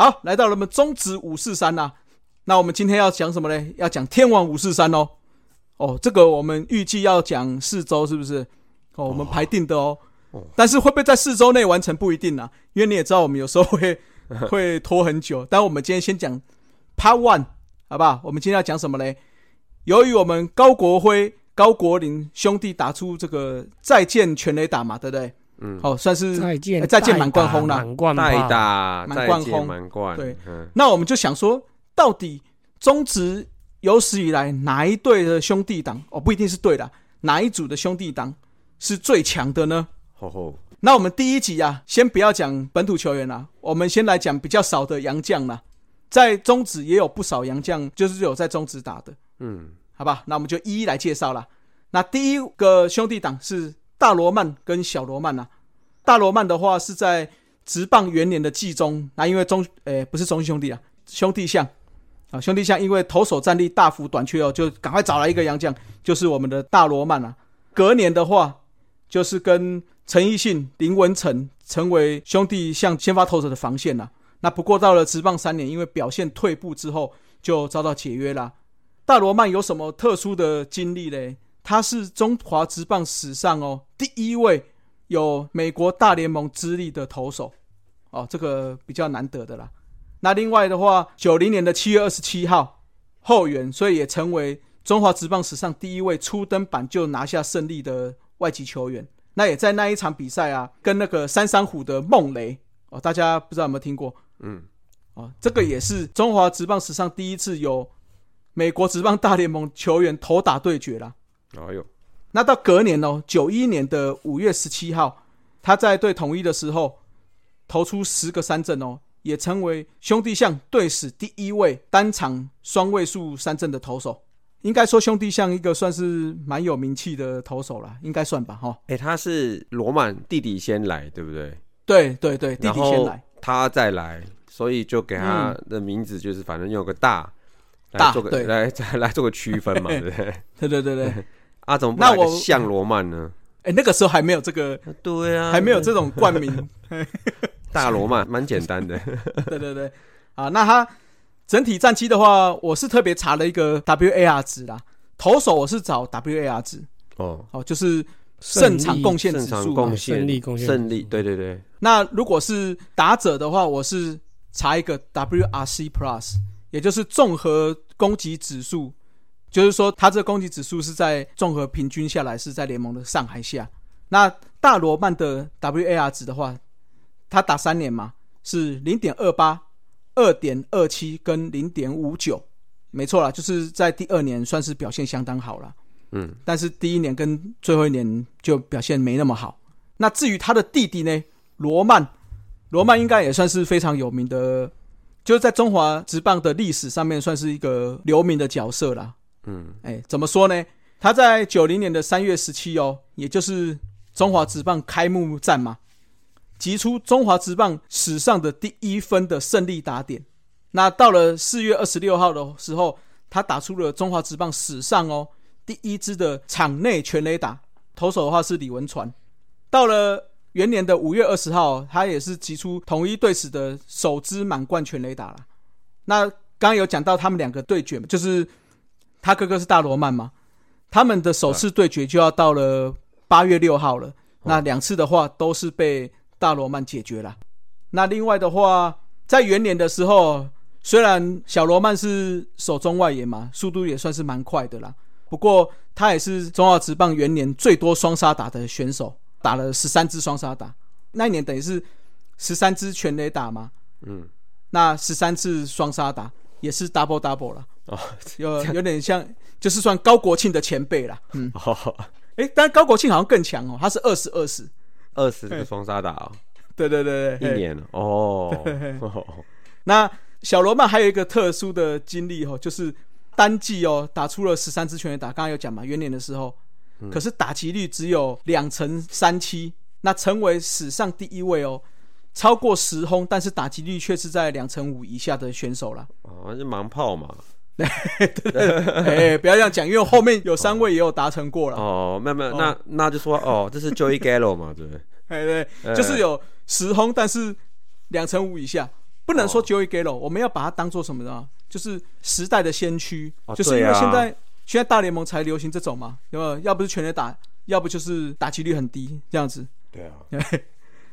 好，来到了我们中职五四三呐。那我们今天要讲什么呢？要讲天王五四三哦。哦，这个我们预计要讲四周，是不是？哦，我们排定的哦。哦。但是会不会在四周内完成不一定啊，因为你也知道，我们有时候会 会拖很久。但我们今天先讲 Part One，好不好？我们今天要讲什么呢？由于我们高国辉、高国林兄弟打出这个再见全垒打嘛，对不对？嗯，好，算是再见再见满贯轰了，满贯代打满贯轰满贯。对，那我们就想说，到底中职有史以来哪一队的兄弟党哦，不一定是对的，哪一组的兄弟党是最强的呢？吼吼，那我们第一集啊，先不要讲本土球员啦，我们先来讲比较少的洋将啦。在中职也有不少洋将，就是有在中职打的。嗯，好吧，那我们就一一来介绍啦。那第一个兄弟党是。大罗曼跟小罗曼呐，大罗曼的话是在直棒元年的季中，那因为中诶不是中兄弟啊，兄弟象啊兄弟象，因为投手战力大幅短缺哦，就赶快找来一个洋将，就是我们的大罗曼啊。隔年的话，就是跟陈奕迅、林文成成为兄弟象先发投手的防线呐。那不过到了直棒三年，因为表现退步之后，就遭到解约啦。大罗曼有什么特殊的经历嘞？他是中华职棒史上哦第一位有美国大联盟资历的投手，哦，这个比较难得的啦。那另外的话，九零年的七月二十七号后援，所以也成为中华职棒史上第一位初登板就拿下胜利的外籍球员。那也在那一场比赛啊，跟那个三山虎的孟雷哦，大家不知道有没有听过？嗯，哦，这个也是中华职棒史上第一次有美国职棒大联盟球员投打对决啦。哎呦，那到隔年哦，九一年的五月十七号，他在对统一的时候投出十个三振哦，也成为兄弟象队史第一位单场双位数三振的投手。应该说兄弟象一个算是蛮有名气的投手了，应该算吧？哈，哎，他是罗曼弟弟先来，对不对？对对对，弟弟先来，他再来，所以就给他的名字就是反正有个大来做个来来做个区分嘛，对不对？对对对对。啊，怎么那我像罗曼呢？哎，那个时候还没有这个，对啊，还没有这种冠名。大罗曼蛮简单的。对对对，啊，那他整体战绩的话，我是特别查了一个 WAR 值啦。投手我是找 WAR 值。哦哦，就是胜场贡献指数贡献胜利贡献胜利。对对对。那如果是打者的话，我是查一个 WRC Plus，也就是综合攻击指数。就是说，他这攻击指数是在综合平均下来是在联盟的上还下。那大罗曼的 WAR 值的话，他打三年嘛，是零点二八、二点二七跟零点五九，没错啦，就是在第二年算是表现相当好了。嗯，但是第一年跟最后一年就表现没那么好。那至于他的弟弟呢，罗曼，罗曼应该也算是非常有名的，就是在中华职棒的历史上面算是一个留名的角色啦。嗯，哎，怎么说呢？他在九零年的三月十七哦，也就是中华职棒开幕战嘛，击出中华职棒史上的第一分的胜利打点。那到了四月二十六号的时候，他打出了中华职棒史上哦第一支的场内全垒打。投手的话是李文传。到了元年的五月二十号，他也是击出统一队史的首支满贯全垒打了。那刚刚有讲到他们两个对决，就是。他哥哥是大罗曼嘛？他们的首次对决就要到了八月六号了。那两次的话都是被大罗曼解决了。那另外的话，在元年的时候，虽然小罗曼是守中外野嘛，速度也算是蛮快的啦。不过他也是中华职棒元年最多双杀打的选手，打了十三支双杀打。那一年等于是十三支全垒打嘛？嗯，那十三次双杀打也是 double double 了。哦，有有点像，就是算高国庆的前辈啦。嗯，哎，但是高国庆好像更强哦，他是二十二十，二十个双杀打哦。对对对对，一年 哦。那小罗曼还有一个特殊的经历哦，就是单季哦打出了十三支全垒打，刚刚有讲嘛，元年的时候，可是打击率只有两成三七，那成为史上第一位哦。超过十轰，但是打击率却是在两成五以下的选手了。哦，是盲炮嘛？对，哎，不要这样讲，因为后面有三位也有达成过了。哦，没有没有，那那就说哦，这是 Joey Gallo 嘛，对不对？哎对，就是有十轰，但是两成五以下，不能说 Joey Gallo，我们要把它当做什么呢？就是时代的先驱，就是因为现在、现在大联盟才流行这种嘛，有没有？要不是全垒打，要不就是打击率很低这样子。对啊，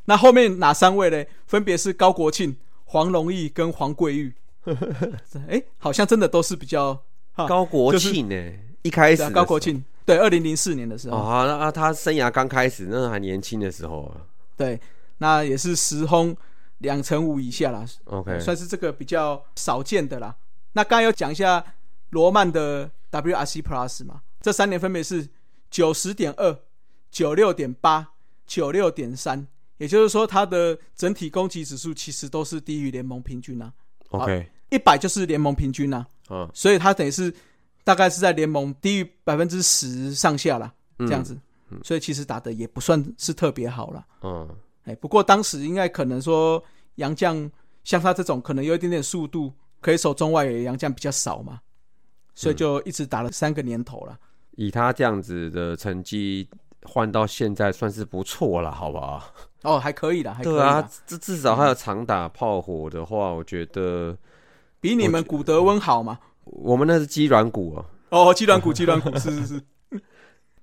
那后面哪三位嘞？分别是高国庆、黄龙义跟黄桂玉。哎，好像真的都是比较啊高国就是庆呢，一开始啊高国庆，对，二零零四年的时候，候哦，那啊他生涯刚开始，那还年轻的时候啊。对，那也是时轰两成五以下啦，，OK，算是这个比较少见的啦。那刚刚有讲一下罗曼的 WRC Plus 嘛，这三年分别是九十点二、九六点八、九六点三，也就是说它的整体攻击指数其实都是低于联盟平均啊，OK，一百就是联盟平均啊，嗯，所以他等于是大概是在联盟低于百分之十上下啦，这样子，所以其实打的也不算是特别好了。嗯，哎，不过当时应该可能说杨将像他这种可能有一点点速度，可以守中外野杨将比较少嘛，所以就一直打了三个年头了。以他这样子的成绩换到现在算是不错了，好不好？哦，还可以的，还可以对，啊，至至少还有长打炮火的话，我觉得比你们古德温好嘛。我们那是鸡软骨哦。哦，鸡软骨，鸡软骨，是是是。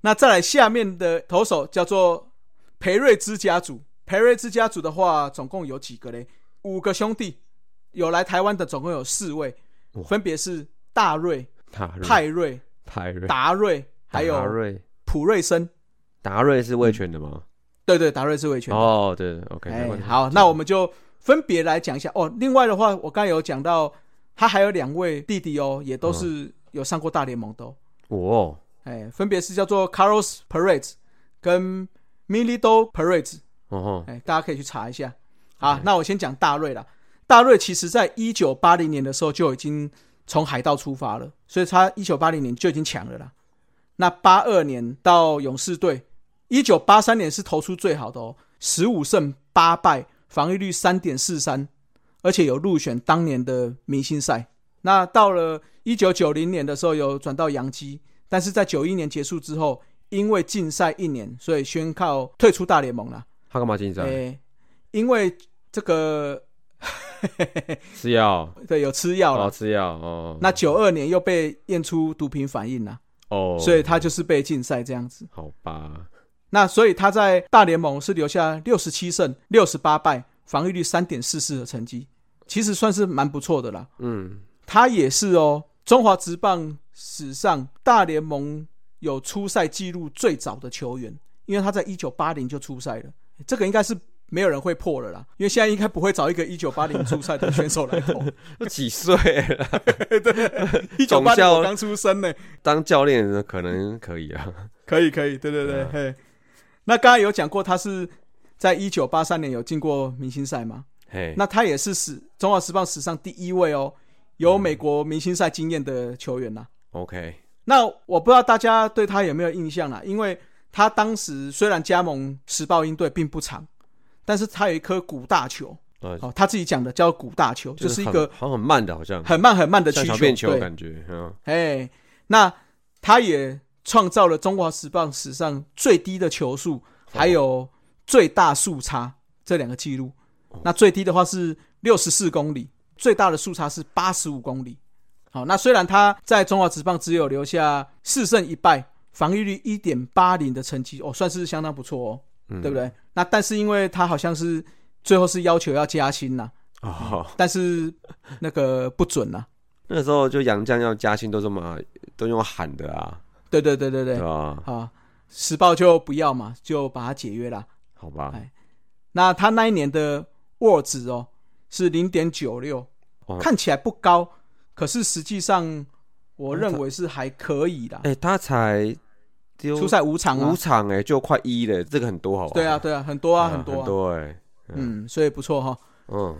那再来下面的投手叫做培瑞兹家族，培瑞兹家族的话，总共有几个嘞？五个兄弟，有来台湾的总共有四位，分别是大瑞、塔瑞、派瑞、泰瑞、达瑞，还有瑞、普瑞森。达瑞是卫权的吗？对对，达瑞是维权。哦，对，OK，哎没关，系好，那我们就分别来讲一下哦。另外的话，我刚才有讲到，他还有两位弟弟哦，也都是有上过大联盟的、哦。哦，哎，分别是叫做 Carlos Perez 跟 Milido Perez。哦吼，哎，大家可以去查一下。好，那我先讲大瑞啦。大瑞其实在一九八零年的时候就已经从海盗出发了，所以他一九八零年就已经强了啦。那八二年到勇士队，一九八三年是投出最好的哦，十五胜八败，防御率三点四三，而且有入选当年的明星赛。那到了一九九零年的时候，有转到洋基，但是在九一年结束之后，因为禁赛一年，所以宣告退出大联盟了。他干嘛禁赛？诶、因为这个 吃药对有吃药了，哦，吃药哦。那九二年又被验出毒品反应了，哦，所以他就是被禁赛这样子。好吧，那所以他在大联盟是留下六十七胜六十八败，防御率三点四四的成绩，其实算是蛮不错的啦。嗯，他也是哦，中华职棒史上大联盟有出赛记录最早的球员，因为他在一九八零就出赛了，这个应该是没有人会破了啦，因为现在应该不会找一个一九八零出赛的选手来投。都几岁了？一九八零刚出生呢，当教练的可能可以啊。可以可以，对对对，嗯嘿。那刚刚有讲过，他是在一九八三年有进过明星赛吗？嘿，那他也是史中华时报史上第一位哦，有美国明星赛经验的球员呐、OK，那我不知道大家对他有没有印象啦，因为他当时虽然加盟时报鹰队并不长，但是他有一颗古大球，呃，哦，他自己讲的叫古大球，就是一个好像很慢的，好像。很慢很慢的曲球，像小便球对，感觉，嗯，哎，那他也创造了中华时报史上最低的球速，还有最大速差这两个记录。那最低的话是六十四公里，最大的速差是八十五公里。好，那虽然他在中华职棒只有留下四胜一败，防御率一点八零的成绩，哦，算是相当不错哦，嗯对不对？那但是因为他好像是最后是要求要加薪呐、哦，但是那个不准呐、那时候就杨绛要加薪都这么都用喊的啊，对对对对对？啊，时报就不要嘛，就把他解约了。好吧哎，那他那一年的沃值哦是零点九六哦，看起来不高，可是实际上我认为是还可以的。哎，他才出赛五场啊。五，场，哎，就快一了，这个很多，好吧？对啊，对啊，很多啊，很很多、啊，多，哎，嗯，所以不错哈、嗯，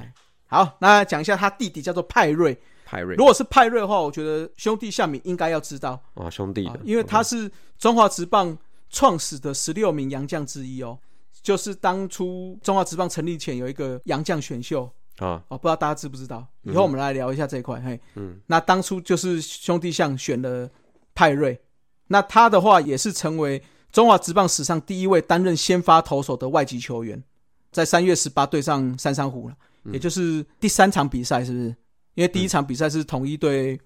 好，那讲一下他弟弟叫做派瑞，派瑞。如果是派瑞的话，我觉得兄弟下面应该要知道，啊，兄弟的，啊因为他是中华职棒创始的十六名洋将之一哦。就是当初中华职棒成立前有一个洋将选秀啊，哦，不知道大家知不知道？以后我们来聊一下这一块。嘿，嗯，那当初就是兄弟象选了派瑞，那他的话也是成为中华职棒史上第一位担任先发投手的外籍球员，在三月十八对上三山虎了，也就是第三场比赛，是不是？因为第一场比赛是统一对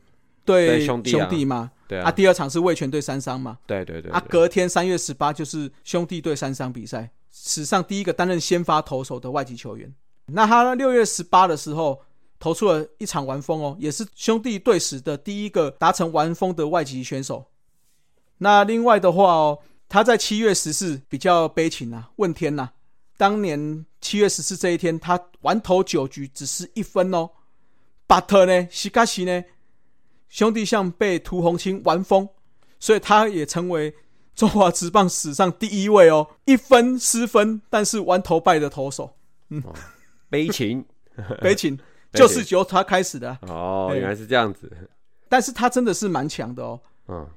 对兄弟嘛，对啊。第二场是味全对三商嘛，对对对。啊，隔天三月十八就是兄弟对三商比赛，史上第一个担任先发投手的外籍球员。那他六月十八的时候投出了一场完封哦，也是兄弟队史的第一个达成完封的外籍选手。那另外的话哦，他在七月十四比较悲情啊，问天呐，当年七月十四这一天，他完投九局，只是一分哦。But 呢，西卡西呢，兄弟像被涂红青完封，所以他也成为中华职棒史上第一位哦，一分失分，但是完投败的投手。嗯，悲情，悲情，就是由他开始的。哦，原来是这样子。但是他真的是蛮强的哦。嗯，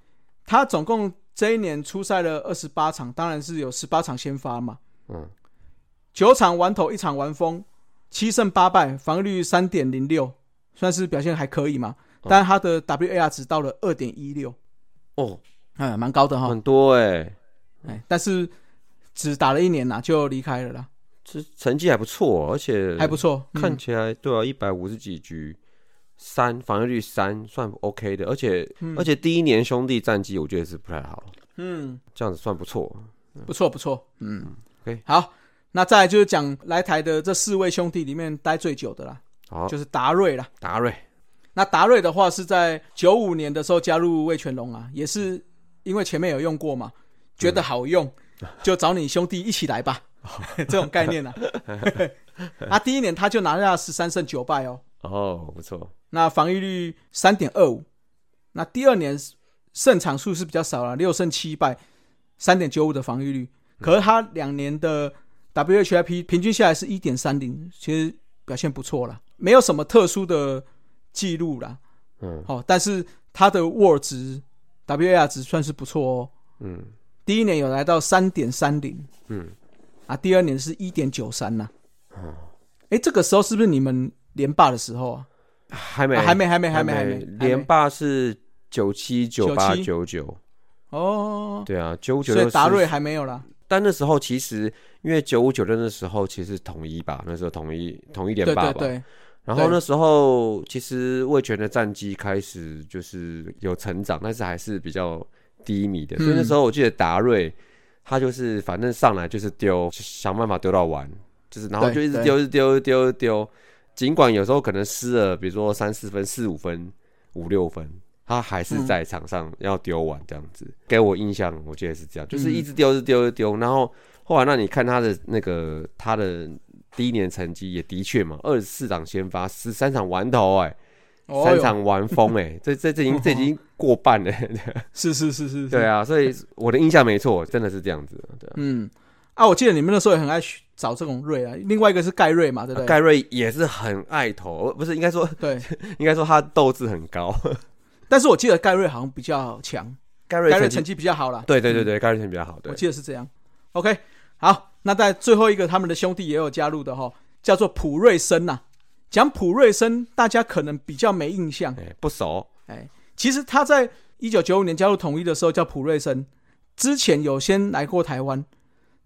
他总共这一年出赛了二十八场，当然是有十八场先发嘛。嗯，九场完投，一场完封，七胜八败，防御率三点零六。算是表现还可以嘛，但他的 WAR 值到了二点一六，哦，哎，蛮高的哈，很多哎，哎，但是只打了一年呐，就离开了啦。这成绩还不错，而且还不错，看起来对啊，一百五十几局，三防御率三，算 OK 的，而且而且第一年兄弟战绩我觉得是不太好，嗯，这样子算不错，不错不错，嗯，OK，好，那再来就是讲来台的这四位兄弟里面待最久的啦。好，就是达瑞啦。达瑞，那达瑞的话是在九五年的时候加入魏全龙啊，也是因为前面有用过嘛，觉得好用，就找你兄弟一起来吧，这种概念啊。那 第一年他就拿下十三胜九败哦。哦，不错。那防御率三点二五。那第二年胜场数是比较少了，六胜七败，三点九五的防御率。可是他两年的 WHIP 平均下来是一点三零，其实表现不错了。没有什么特殊的记录啦，嗯，好，但是他的 WAR 值、WAR 值算是不错哦，嗯，第一年有来到三点三零，嗯，啊，第二年是一点九三呐，哦，哎，这个时候是不是你们连霸的时候啊？还没，还没，还没，还没，还没，连霸是九七、九八、九九，哦，对啊，九九，所以达瑞还没有啦。但那时候其实因为九五九六的时候其实统一吧，那时候统一统一连霸吧。然后那时候其实魏权的战绩开始就是有成长，但是还是比较低迷的。所以那时候我记得达瑞他就是反正上来就是丢，想办法丢到完，就是然后就一直丢，一直丢，丢丢。尽管有时候可能失了，比如说三四分、四五分、五六分，他还是在场上要丢完这样子。给我印象，我记得是这样，就是一直丢，一直丢，丢。然后后来那你看他的那个他的。第一年成绩也的确嘛，二十四场先发，十三场完投，哎，三场完封，哎，这这这已经 这已经过半了。是是是是，对啊，所以我的印象没错，真的是这样子。对，嗯，啊，我记得你们那时候也很爱找这种瑞啊，另外一个是盖瑞嘛，对不对？盖瑞也是很爱投，不是应该说对，应该说他斗志很高。但是我记得盖瑞好像比较强，盖瑞盖瑞成绩比较好了。对对对对，盖瑞成绩比较好。对，我记得是这样。OK，好。那在最后一个，他们的兄弟也有加入的哈，叫做普瑞森呐。讲普瑞森，大家可能比较没印象，不熟。哎，其实他在一九九五年加入统一的时候叫普瑞森，之前有先来过台湾，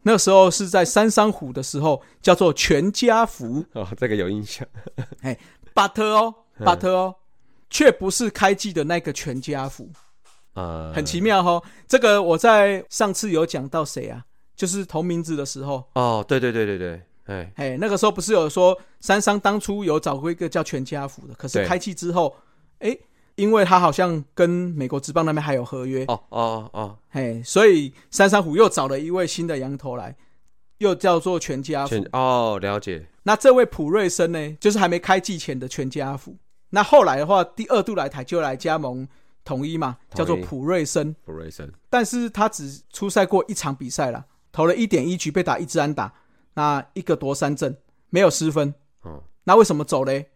那时候是在三山虎的时候叫做全家福哦，这个有印象。哎，but 哦巴特哦，却不是开季的那个全家福啊，很奇妙哈。这个我在上次有讲到谁啊？就是同名字的时候哦，对对对对对，哎哎，那个时候不是有说三商当初有找过一个叫全家福的，可是开季之后，哎，因为他好像跟美国职棒那边还有合约哦哦哦，哎，所以三商虎又找了一位新的羊头来，又叫做全家福哦，了解。那这位普瑞森呢，就是还没开季前的全家福。那后来的话，第二度来台就来加盟统一嘛，叫做普瑞森。普瑞森，但是他只出赛过一场比赛了。投了一点一局被打一支安打，那一个夺三振，没有失分。哦，那为什么走嘞？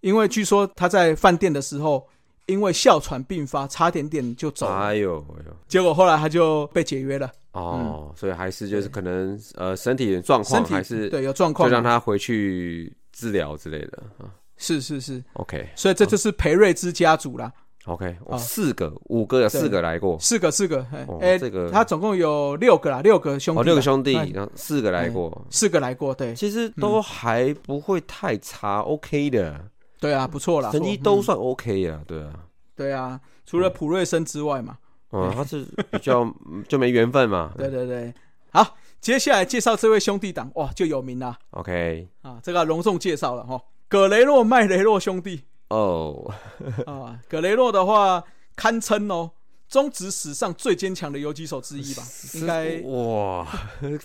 因为据说他在饭店的时候，因为哮喘病发，差点点就走。哎呦哎呦！结果后来他就被解约了。哦，所以还是就是可能呃身体状况还是对有状况，就让他回去治疗之类的啊。是是是，OK。所以这就是裴瑞之家族啦。OK，四个、五个、四个来过，四个四个，哎、这个。他总共有六个啦，六个兄弟，哦，六个兄弟，哎。然后四个来过，四个来过，对。其实都还不会太差，OK 的，对啊，不错啦，成绩都算 OK 啊，对啊，对啊，除了普瑞森之外嘛，嗯，他是比较嗯 就没缘分嘛，对对对，好，接下来介绍这位兄弟党，哇，就有名啦，，OK，啊，这个隆重介绍了哈，葛雷洛麦雷洛兄弟哦，啊，葛雷洛的话堪称哦。中职史上最坚强的游击手之一吧，应该哇，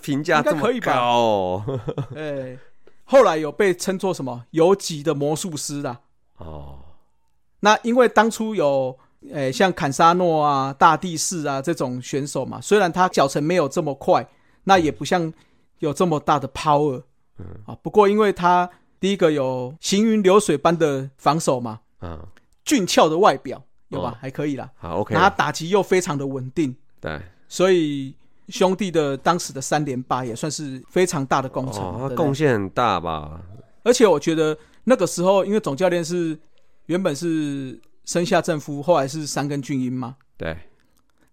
评价这么可以吧高哦，哎，后来有被称作什么游击的魔术师啦。哦，那因为当初有诶、像坎沙诺啊、大地士啊这种选手嘛，虽然他脚程没有这么快，那也不像有这么大的 power，嗯啊，不过因为他第一个有行云流水般的防守嘛，嗯，俊俏的外表有吧，哦。还可以啦。好，OK，那他打击又非常的稳定，对，所以兄弟的当时的三连霸也算是非常大的工程，贡献很大吧？而且我觉得那个时候，因为总教练是原本是生下正夫，后来是三根俊英嘛，对，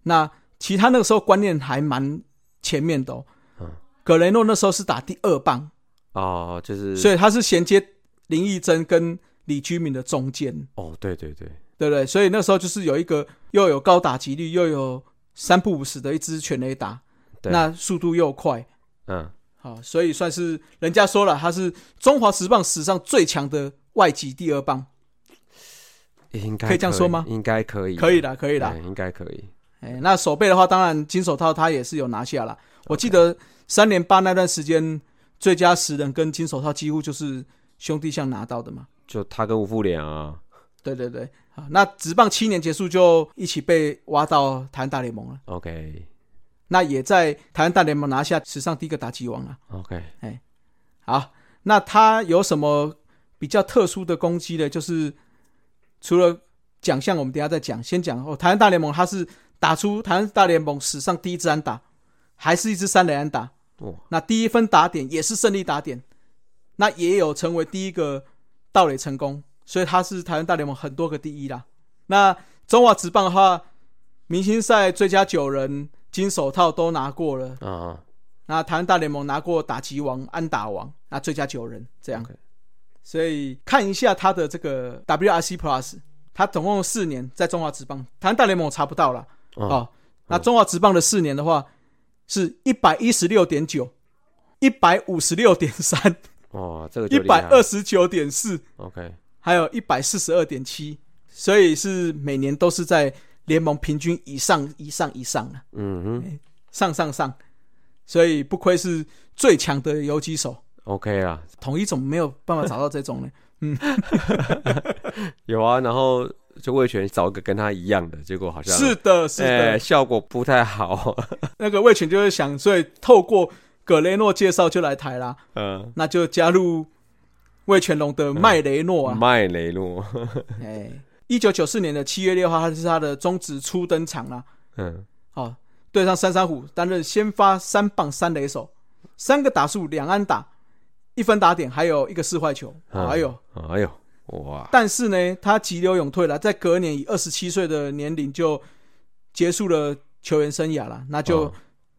那其他那个时候观念还蛮前面的哦。嗯。葛雷诺那时候是打第二棒，哦，就是，所以他是衔接林义珍跟李居民的中间，哦，对对对，对不对？所以那时候就是有一个又有高打击率，又有三不五十的一支全雷打，对那速度又快，嗯，好，所以算是人家说了，他是中华职棒史上最强的外籍第二棒，应该可以这样说吗应该可以，可以的，可以的。对应该可以。哎，那手背的话，当然金手套他也是有拿下了。我记得三连霸那段时间，最佳十人跟金手套几乎就是兄弟象拿到的嘛。就他跟吴富良啊，对对对，好，那职棒七年结束就一起被挖到台湾大联盟了。OK 那也在台湾大联盟拿下史上第一个打击王啊。OK，哎好，那他有什么比较特殊的攻击呢？就是除了奖项，我们等一下再讲。先讲哦，台湾大联盟他是打出台湾大联盟史上第一支安打，还是一支三垒安打。哇，那第一分打点也是胜利打点，那也有成为第一个盗垒成功，所以他是台湾大联盟很多个第一啦。那中华职棒的话，明星赛最佳九人、金手套都拿过了。啊，那台湾大联盟拿过打击王、安打王，那最佳九人这样。所以看一下他的这个 WRC Plus，他总共四年在中华职棒，台湾大联盟我查不到了哦，哦。那中华职棒的四年的话，是一百一十六点九、一百五十六点三、哇，这个就一百二十九点四，OK，还有一百四十二点七，所以是每年都是在联盟平均以上、以上、以上的嗯哼上上上，所以不愧是最强的游击手。，OK 啊，统一种没有办法找到这种呢。嗯 有啊，然后就魏权找一个跟他一样的，结果好像是的，是的，哎效果不太好，那个魏权就是想，所以透过葛雷诺介绍就来台啦，嗯，那就加入魏全龙的麦雷诺啊。麦雷诺，哎，一九九四年的七月六号，他是他的中职初登场啦。嗯，哦，对上三山虎，担任先发三棒三垒手，三个打数两安打，一分打点，还有一个四坏球。嗯哎呦，哎呦，哇，但是呢，他急流勇退了，在隔年以二十七岁的年龄就结束了球员生涯了，那就哦。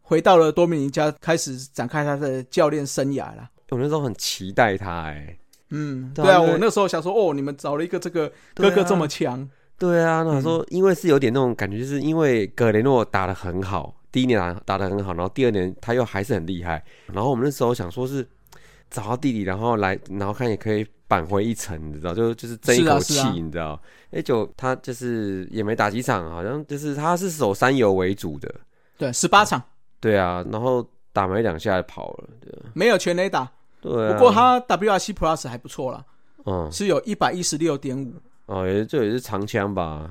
回到了多米尼加，开始展开他的教练生涯了。我那时候很期待他，哎，嗯，对啊，我那时候想说，哦，你们找了一个这个哥哥这么强，对啊，那我说，嗯。因为是有点那种感觉，就是因为格雷诺打的很好，第一年打打的很好，然后第二年他又还是很厉害，然后我们那时候想说是找到弟弟，然后来，然后看也可以扳回一城，你知道，就就是争一口气，啊啊。你知道，？A 九他就是也没打几场，好像就是他是守三游为主的，对，十八场。对啊，然后打没两下就跑了，对啊。没有全垒打，不过他 WRC Plus 还不错啦，嗯。是有一百一十六点五，哦，也这也是长枪吧，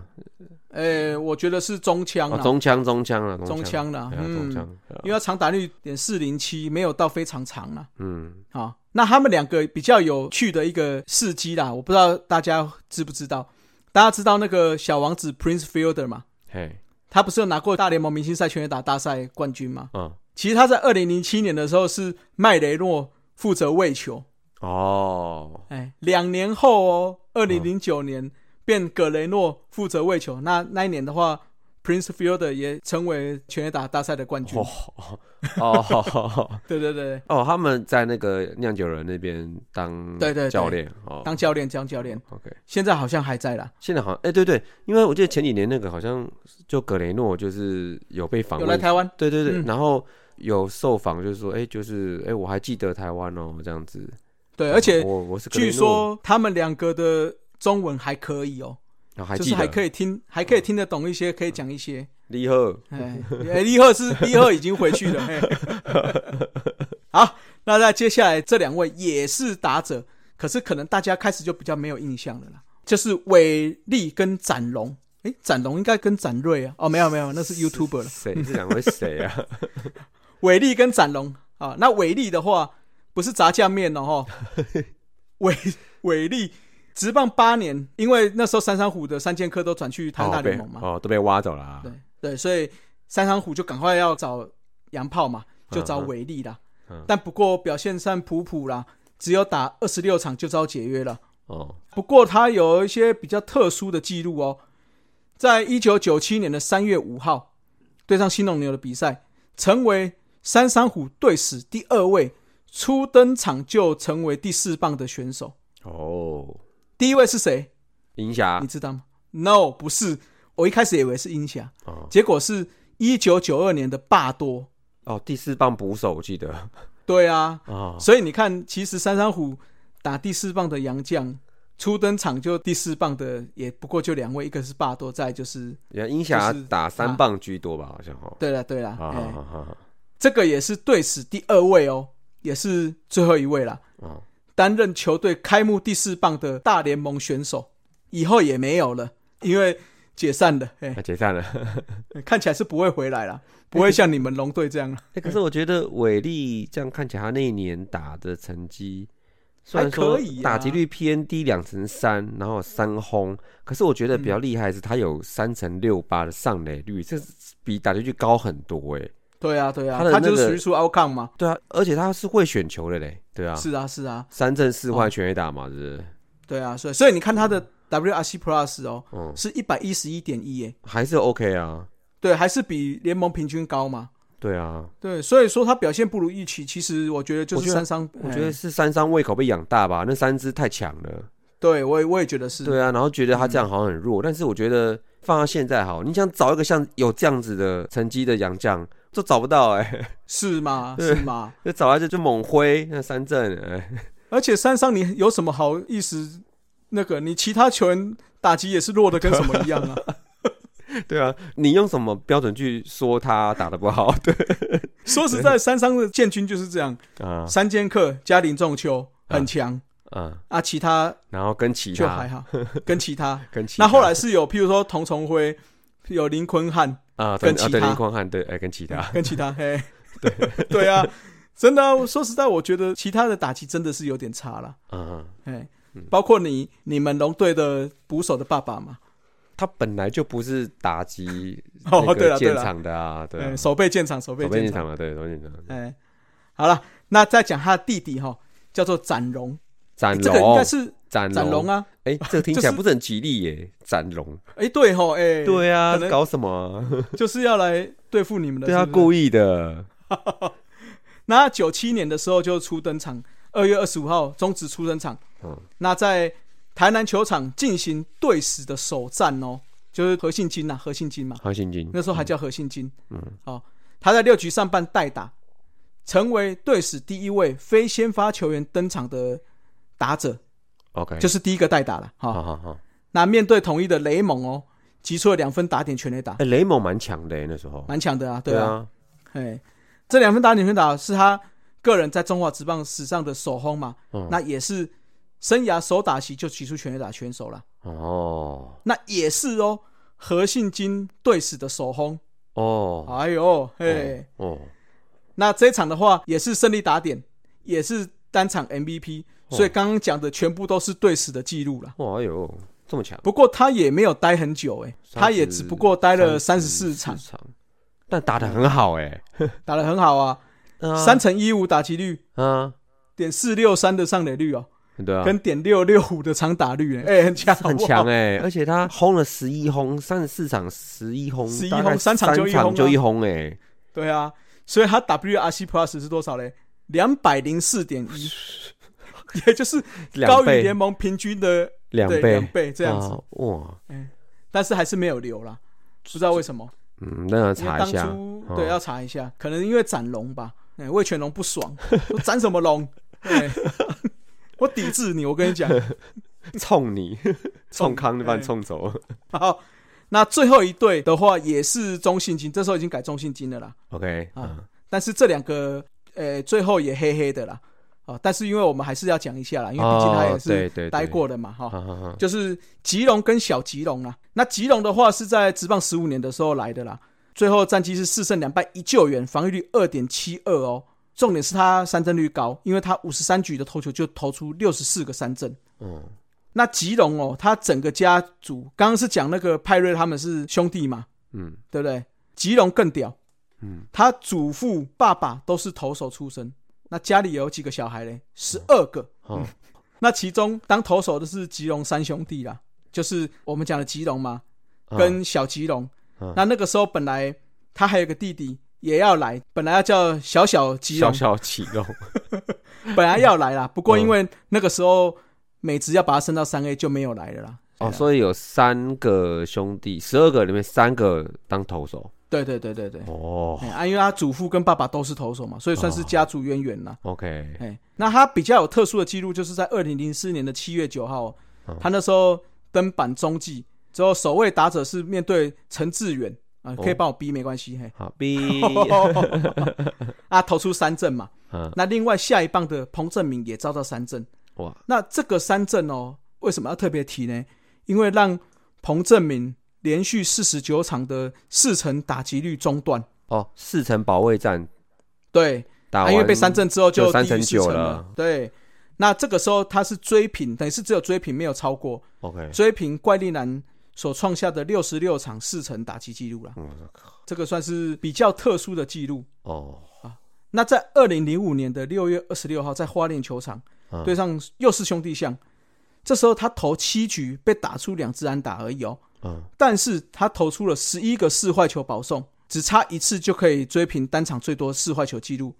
诶，我觉得是中枪啊，中枪中枪啊，中枪啦，对啊，中嗯，因为他长打率点四零七，没有到非常长了。嗯，好，那他们两个比较有趣的一个事迹啦，我不知道大家知不知道？大家知道那个小王子 Prince Fielder 吗？嘿，他不是有拿过大联盟明星赛全垒打大赛冠军吗？嗯。其实他在二零零七年的时候是麦雷诺负责喂球，哦，哎，两年后哦，二零零九年变葛雷诺负责喂球。那那一年的话，Prince Fielder 也成为全垒打大赛的冠军。哦哦 对对对，哦，他们在那个酿酒人那边当对对对教练哦。当教练当教练，OK，现在好像还在啦，现在好像哎、对对，因为我记得前几年那个好像就葛雷诺就是有被访问，有来台湾。对对对，嗯然后有受访就是说，哎、就是哎、我还记得台湾哦，这样子。对，而且我我是据，说他们两个的中文还可以哦，就是还可以听，还可以听得懂一些，可以讲一些。李贺，哎，哎利赫是李贺已经回去了。好，那那接下来这两位也是打者，可是可能大家开始就比较没有印象了啦，就是伟力跟展龙。哎，展龙应该跟展瑞啊？哦，没有没有，那是 YouTuber 了。谁这两位谁啊？伟力跟展龙啊，那伟力的话不是炸酱面哦，哈，伟伟力直棒八年，因为那时候三山虎的三剑客都转去台大联盟嘛，哦都被挖走了、啊。对对，所以三山虎就赶快要找洋炮嘛，就找伟力啦。嗯但不过表现上普普啦，只有打二十六场就遭解约了。哦，不过他有一些比较特殊的记录哦，在一九九七年的三月五号对上新农牛的比赛，成为三山虎队史第二位初登场就成为第四棒的选手。哦，第一位是谁？银霞你知道吗？No，不是。我一开始以为是英霞，哦结果是一九九二年的霸多。哦，第四棒捕手我记得对啊，哦，所以你看，其实三山虎打第四棒的洋将，初登场就第四棒的也不过就两位，一个是霸多，再就是原来银霞是打三棒居多吧，好像哦。对了对了，这个也是队史第二位哦，也是最后一位啦，哦，担任球队开幕第四棒的大联盟选手，以后也没有了，因为解散了，哎那，解散了。看起来是不会回来了，不会像你们龙队这样了。哎、可是我觉得伟力这样看起来，他那一年打的成绩虽然还说可以啊打击率偏低两成三，然后三轰，可是我觉得比较厉害的是他有三成六八的上垒率，这是比打击率高很多哎。对啊对啊，他的那就是属于出 outcome 嘛。对啊，而且他是会选球的嘞，对啊，是啊是啊。三振四哦。坏全垒打嘛，是不是？对啊，所以所以你看他的 WRC Plus 哦，嗯，是一百一十一点一耶，还是 OK 啊，对，还是比联盟平均高嘛。对啊，对，所以说他表现不如预期，其实我觉得就是三商，我觉得哎。是三商胃口被养大吧，那三只太强了。对我也我也觉得是，对啊，然后觉得他这样好像很弱，但是我觉得放到现在好，你想找一个像有这样子的成绩的洋将，都找不到哎、是吗？是吗？就找来就就猛挥那三振，哎、而且山上你有什么好意思？那个你其他球员打击也是弱的跟什么一样啊？对啊，你用什么标准去说他打的不好？对说实在，三商的建军就是这样，啊，三剑客加林仲秋很强嗯，啊，其他然后跟其他就还好，跟其他。跟其他那后来是有，譬如说童崇辉，有林坤汉，啊，跟其他。林坤汉对，哎、跟其他。跟其他，嘿，对。对啊，真的啊、说实在，我觉得其他的打击真的是有点差了，嗯，哎，包括你你们龙队的捕手的爸爸嘛，他本来就不是打击 哦对了对了厂的啊，对守备建厂，守备建厂，手背建厂了，对，手背建厂，哎，好了，那再讲他的弟弟哈，叫做展荣，展这个应该，是展龙，展荣啊，哎、这个听起来不是很吉利耶，展龙。哎，对吼，哎，对啊搞什么啊？就是要来对付你们的，对啊，故意的。那九七年的时候就初登场，二月二十五号终止初登场。嗯，那在台南球场进行队史的首战哦，就是何信金呐、何信金嘛，何信金那时候还叫何信金。嗯，哦，他在六局上半代打，成为队史第一位非先发球员登场的打者，，OK，就是是第一个代打了。哈、好好好。那面对统一的雷蒙哦，击出了两分打点全垒打，哎，雷蒙蛮强的耶那时候。蛮强的啊，对啊。哎，这两分打点全打是他个人在中华职棒史上的首轰嘛，嗯。那也是生涯首打席就击出全垒打选手了，哦。那也是哦，何信金队史的首轰，哦。哎呦嘿，哦，那这场的话也是胜利打点，也是单场 MVP，所以刚刚讲的全部都是对史的记录了。哇，哎呦，这么强。不过他也没有待很久，哎，他也只不过待了三十四场，场，但打的很好哎。打得很好啊，啊。三乘一五打击率，啊，点四六三的上垒率哦，对啊，跟点六六五的长打率，哎、很强，很强哎、而且他轰了十一轰，三十四场十一轰，十一轰三场就一轰啊。场就一轰哎、对啊，所以他 WRC Plus 是多少嘞？两百零四点一，也就是高于联盟平均的两倍两倍这样子，啊哇，但是还是没有留啦，不知道为什么。嗯，那要查一下，对要查一下，可能因为斩龙吧，哎，魏全龙不爽，说斩什么龙？对，我抵制你，我跟你讲。冲你，冲康就把你哎冲走了。好，那最后一队的话也是中信金，这时候已经改中信金了啦。OK 啊啊，但是这两个，呃，最后也黑黑的啦。啊，但是因为我们还是要讲一下啦，因为毕竟他也是待过的嘛，哈、就是吉隆跟小吉隆啦。那吉隆的话是在职棒十五年的时候来的啦，最后战绩是四胜两败一救援，防御率二点七二哦。重点是他三振率高，因为他五十三局的投球就投出六十四个三振。嗯，那吉隆哦，他整个家族刚刚是讲那个派瑞他们是兄弟嘛，嗯对不对？吉隆更屌，嗯，他祖父、爸爸都是投手出身，那家里有几个小孩嘞？十二个。好，那其中当投手的是吉隆三兄弟啦，就是我们讲的吉隆嘛，啊跟小吉隆。嗯那那个时候本来他还有个弟弟也要来，本来要叫小小吉隆，小小启动，本来要来啦，不过嗯因为那个时候美职要把他升到三 A 就没有来了啦。哦，所以有三个兄弟，十二个里面三个当投手。对对对对对。哦。哎啊，因为他祖父跟爸爸都是投手嘛，所以算是家族渊源啦。，OK，哎，那他比较有特殊的记录，就是在二零零四年的七月九号，嗯。他那时候登板中继之后，首位打者是面对陈志远啊，可以帮我逼没关系，嘿，好逼。啊投出三振嘛。嗯，那另外下一棒的彭正明也遭到三振，哇，那这个三振哦，为什么要特别提呢？因为让彭正明连续四十九场的四成打击率中断，哦，四成保卫战。对，啊，打完，因为被三振之后就三成九了。对，那这个时候他是追平，等于是只有追平没有超过，，OK，追平怪力男所创下的六十六场四成打击记录了。嗯这个算是比较特殊的记录。哦，那在二零零五年的六月二十六号，在花莲球场、嗯。对上又是兄弟象，这时候他投七局被打出两支安打而已哦，嗯，但是他投出了十一个四坏球保送，只差一次就可以追平单场最多四坏球记录。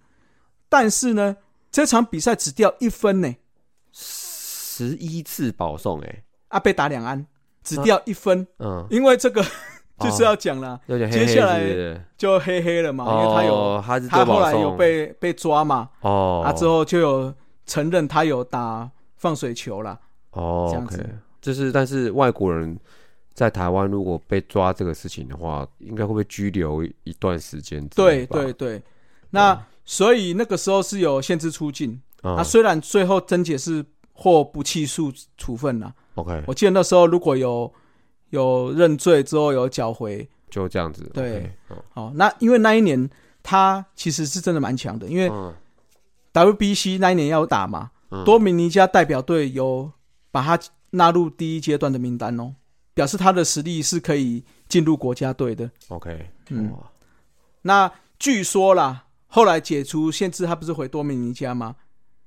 但是呢，这场比赛只掉一分呢，十一次保送，哎，啊被打两安，只掉一分，嗯，因为这个 就是要讲啦，有点黑黑接下来就黑黑了嘛，因为他有、哦，他后来有被被抓嘛，哦，啊之后就有承认他有打放水球啦。哦这样子，OK，就是但是外国人在台湾如果被抓这个事情的话，应该会被拘留一一段时间对。对对，那所以那个时候是有限制出境。嗯。那虽然最后甄解是获不起诉处分啦，，OK，我记得那时候如果有有认罪之后有缴回，就这样子。对。哦，那因为那一年他其实是真的蛮强的，因为嗯。WBC 那一年要打嘛，嗯。多米尼加代表队有把他纳入第一阶段的名单哦，表示他的实力是可以进入国家队的。，OK，嗯那据说啦，后来解除限制，他不是回多米尼加吗？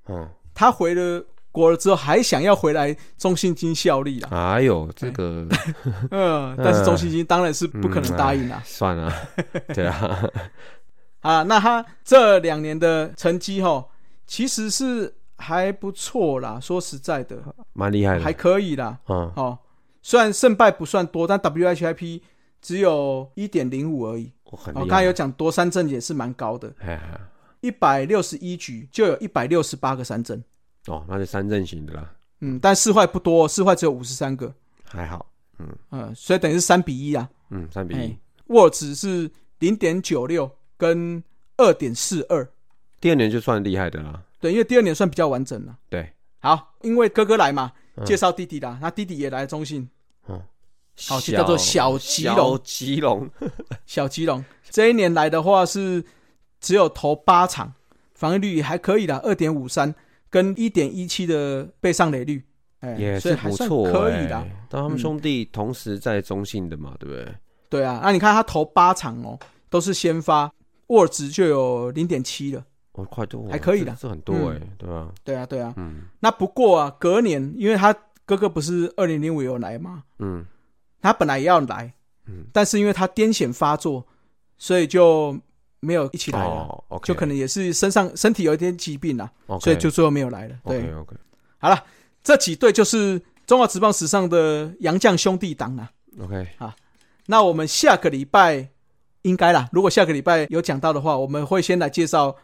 嗯，他回了国了之后，还想要回来中信金效力啊。哎呦，这个 嗯，但是中信金当然是不可能答应啦。算了，对啊，啊，那他这两年的成绩哈，其实是还不错啦。说实在的，蛮厉害还的。可以啦。嗯，哦，虽然胜败不算多，但 WHIP 只有一点零五而已。哦，我很厉害。有讲多三振也是蛮高的，一百六十一局就有一百六十八个三振。哦，那就三阵型的啦，嗯，但四坏不多，四坏只有五十三个，还好。嗯，所以等于是三比一啊。嗯，三比哎一。，沃值是零点九六跟二点四二，第二年就算厉害的啦。对，因为第二年算比较完整了。对，好，因为哥哥来嘛，嗯。介绍弟弟啦，那弟弟也来中信，好小就叫做小吉龙小吉龙。小吉隆。这一年来的话是只有投八场，防御率还可以啦，二点五三跟一点一七的背上垒率，哎，也是还算不错、欸，可以的。但他们嗯兄弟同时在中信的嘛，对不对？对啊，那你看他投八场哦，都是先发，沃值就有零点七了，哦，快多还可以的这这很多嗯哎，对吧？对啊，对啊。嗯那不过啊，隔年因为他哥哥不是二零零五有来嘛，嗯他本来也要来，嗯，但是因为他癫痫发作，所以就没有一起来了。哦就可能也是身上身体有一点疾病啦，所以就最后没有来了。对 OK 好了，这几对就是中华职棒史上的杨将兄弟党啦。OK，好那我们下个礼拜应该啦，如果下个礼拜有讲到的话，我们会先来介绍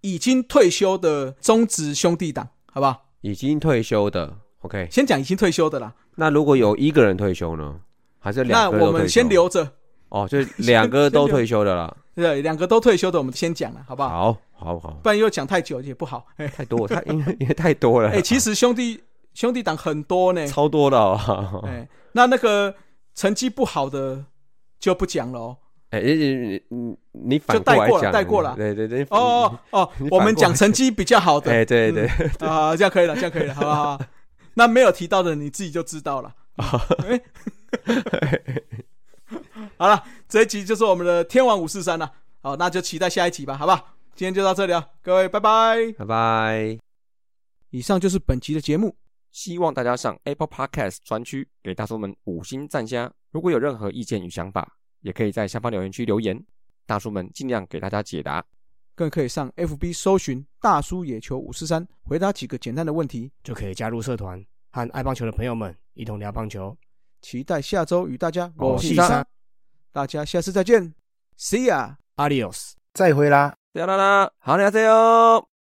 已经退休的中职兄弟党，好不好？已经退休的 OK，先讲已经退休的啦，那如果有一个人退休呢？还是两那个人都退休我们先留着，哦，就两个都退休的啦。对，两个都退休的，我们先讲了，好不好？好，好，好，不然又讲太久也不好。哎、太多，太 因为因为太多了。哎、其实兄弟兄弟党很多呢，超多的哦。哎、那那个成绩不好的就不讲了哦。哎，你你你你反就带过了过来讲，带过了对对对。哦哦哦，我们讲成绩比较好的，哎，对对，啊，这样可以了，这样可以了，好不好？那没有提到的你自己就知道了。哎好了，这一集就是我们的天王五四三了。好，那就期待下一集吧，好不好？今天就到这里了，各位拜拜。拜拜。以上就是本集的节目，希望大家上 Apple Podcast 专区给大叔们五星赞加。如果有任何意见与想法，也可以在下方留言区留言，大叔们尽量给大家解答。更可以上 FB 搜寻“大叔野球五四三”，回答几个简单的问题。就可以加入社团，和爱棒球的朋友们一同聊棒球。期待下周与大家我我是三大家下次再见，See ya。Adios，再会啦。啦啦啦，好，大家加油！